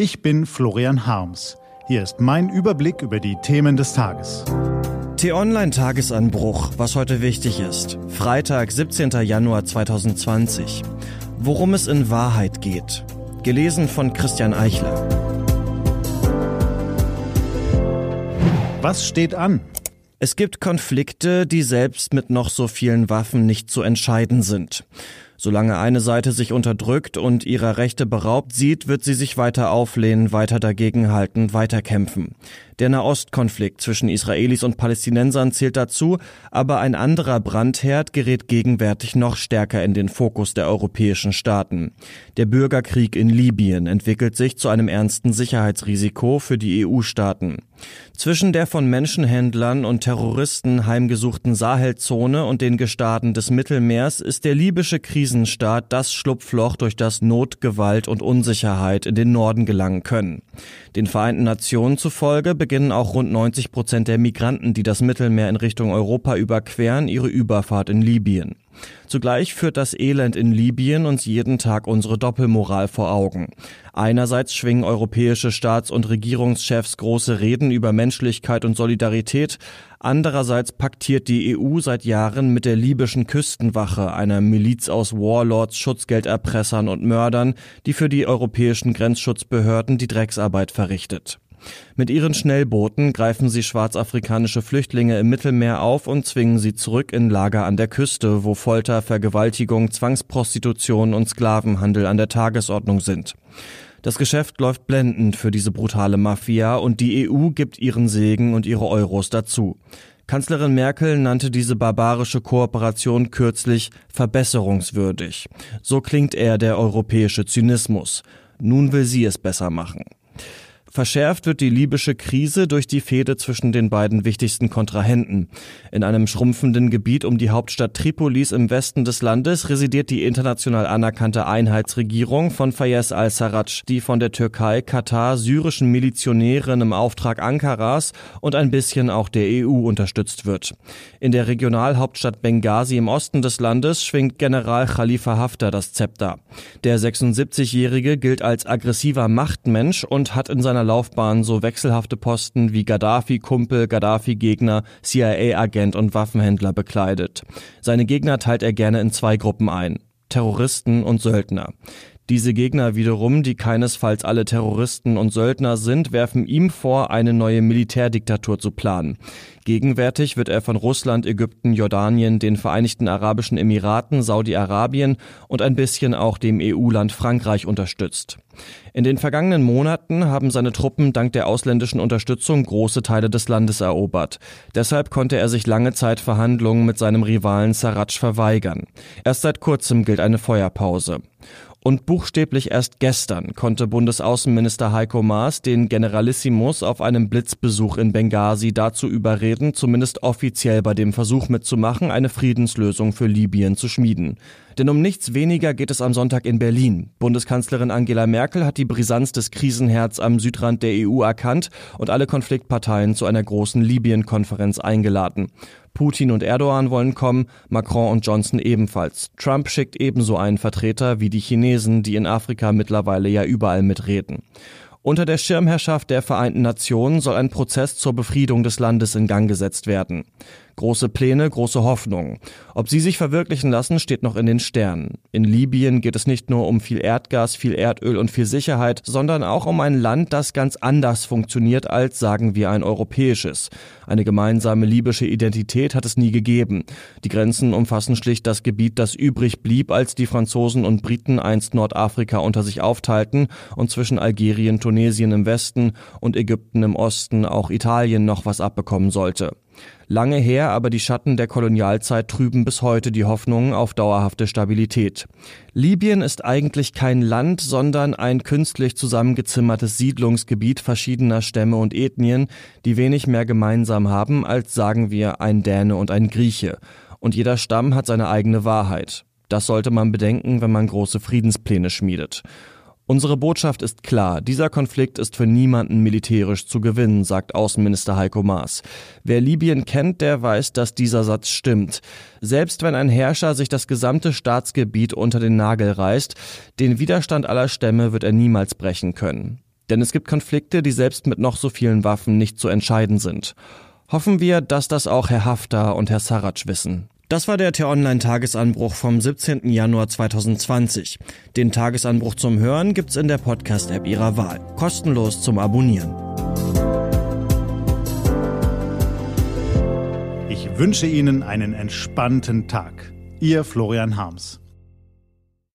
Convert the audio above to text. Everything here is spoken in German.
Ich bin Florian Harms. Hier ist mein Überblick über die Themen des Tages. T-Online-Tagesanbruch, was heute wichtig ist. Freitag, 17. Januar 2020. Worum es in Wahrheit geht. Gelesen von Christian Eichler. Was steht an? Es gibt Konflikte, die selbst mit noch so vielen Waffen nicht zu entscheiden sind. Solange eine Seite sich unterdrückt und ihrer Rechte beraubt sieht, wird sie sich weiter auflehnen, weiter dagegenhalten, weiter kämpfen. Der Nahostkonflikt zwischen Israelis und Palästinensern zählt dazu, aber ein anderer Brandherd gerät gegenwärtig noch stärker in den Fokus der europäischen Staaten. Der Bürgerkrieg in Libyen entwickelt sich zu einem ernsten Sicherheitsrisiko für die EU-Staaten. Zwischen der von Menschenhändlern und Terroristen heimgesuchten Sahelzone und den Gestaaten des Mittelmeers ist der libysche Krisenstaat das Schlupfloch, durch das Not, Gewalt und Unsicherheit in den Norden gelangen können. Den Vereinten Nationen zufolge beginnen auch rund 90 Prozent der Migranten, die das Mittelmeer in Richtung Europa überqueren, ihre Überfahrt in Libyen. Zugleich führt das Elend in Libyen uns jeden Tag unsere Doppelmoral vor Augen. Einerseits schwingen europäische Staats- und Regierungschefs große Reden über Menschlichkeit und Solidarität, andererseits paktiert die EU seit Jahren mit der libyschen Küstenwache, einer Miliz aus Warlords, Schutzgelderpressern und Mördern, die für die europäischen Grenzschutzbehörden die Drecksarbeit verrichtet. Mit ihren Schnellbooten greifen sie schwarzafrikanische Flüchtlinge im Mittelmeer auf und zwingen sie zurück in Lager an der Küste, wo Folter, Vergewaltigung, Zwangsprostitution und Sklavenhandel an der Tagesordnung sind. Das Geschäft läuft blendend für diese brutale Mafia und die EU gibt ihren Segen und ihre Euros dazu. Kanzlerin Merkel nannte diese barbarische Kooperation kürzlich verbesserungswürdig. So klingt eher der europäische Zynismus. Nun will sie es besser machen. Verschärft wird die libysche Krise durch die Fehde zwischen den beiden wichtigsten Kontrahenten. In einem schrumpfenden Gebiet um die Hauptstadt Tripolis im Westen des Landes residiert die international anerkannte Einheitsregierung von Fayez al-Sarraj, die von der Türkei, Katar, syrischen Milizionären im Auftrag Ankaras und ein bisschen auch der EU unterstützt wird. In der Regionalhauptstadt Benghazi im Osten des Landes schwingt General Khalifa Haftar das Zepter. Der 76-Jährige gilt als aggressiver Machtmensch und hat in seiner Laufbahn so wechselhafte Posten wie Gaddafi-Kumpel, Gaddafi-Gegner, CIA-Agent und Waffenhändler bekleidet. Seine Gegner teilt er gerne in zwei Gruppen ein. Terroristen und Söldner. Diese Gegner wiederum, die keinesfalls alle Terroristen und Söldner sind, werfen ihm vor, eine neue Militärdiktatur zu planen. Gegenwärtig wird er von Russland, Ägypten, Jordanien, den Vereinigten Arabischen Emiraten, Saudi-Arabien und ein bisschen auch dem EU-Land Frankreich unterstützt. In den vergangenen Monaten haben seine Truppen dank der ausländischen Unterstützung große Teile des Landes erobert. Deshalb konnte er sich lange Zeit Verhandlungen mit seinem Rivalen Sarraj verweigern. Erst seit kurzem gilt eine Feuerpause. Und buchstäblich erst gestern konnte Bundesaußenminister Heiko Maas den Generalissimus auf einem Blitzbesuch in Benghazi dazu überreden, zumindest offiziell bei dem Versuch mitzumachen, eine Friedenslösung für Libyen zu schmieden. Denn um nichts weniger geht es am Sonntag in Berlin. Bundeskanzlerin Angela Merkel hat die Brisanz des Krisenherz am Südrand der EU erkannt und alle Konfliktparteien zu einer großen Libyen-Konferenz eingeladen. Putin und Erdogan wollen kommen, Macron und Johnson ebenfalls. Trump schickt ebenso einen Vertreter wie die Chinesen, die in Afrika mittlerweile ja überall mitreden. Unter der Schirmherrschaft der Vereinten Nationen soll ein Prozess zur Befriedung des Landes in Gang gesetzt werden. Große Pläne, große Hoffnungen. Ob sie sich verwirklichen lassen, steht noch in den Sternen. In Libyen geht es nicht nur um viel Erdgas, viel Erdöl und viel Sicherheit, sondern auch um ein Land, das ganz anders funktioniert als, sagen wir, ein europäisches. Eine gemeinsame libysche Identität hat es nie gegeben. Die Grenzen umfassen schlicht das Gebiet, das übrig blieb, als die Franzosen und Briten einst Nordafrika unter sich aufteilten und zwischen Algerien, Tunesien im Westen und Ägypten im Osten auch Italien noch was abbekommen sollte. Lange her, aber die Schatten der Kolonialzeit trüben bis heute die Hoffnung auf dauerhafte Stabilität. Libyen ist eigentlich kein Land, sondern ein künstlich zusammengezimmertes Siedlungsgebiet verschiedener Stämme und Ethnien, die wenig mehr gemeinsam haben als sagen wir ein Däne und ein Grieche. Und jeder Stamm hat seine eigene Wahrheit. Das sollte man bedenken, wenn man große Friedenspläne schmiedet. Unsere Botschaft ist klar, dieser Konflikt ist für niemanden militärisch zu gewinnen, sagt Außenminister Heiko Maas. Wer Libyen kennt, der weiß, dass dieser Satz stimmt. Selbst wenn ein Herrscher sich das gesamte Staatsgebiet unter den Nagel reißt, den Widerstand aller Stämme wird er niemals brechen können. Denn es gibt Konflikte, die selbst mit noch so vielen Waffen nicht zu entscheiden sind. Hoffen wir, dass das auch Herr Haftar und Herr Sarraj wissen. Das war der T-Online-Tagesanbruch vom 17. Januar 2020. Den Tagesanbruch zum Hören gibt's in der Podcast-App Ihrer Wahl. Kostenlos zum Abonnieren. Ich wünsche Ihnen einen entspannten Tag. Ihr Florian Harms.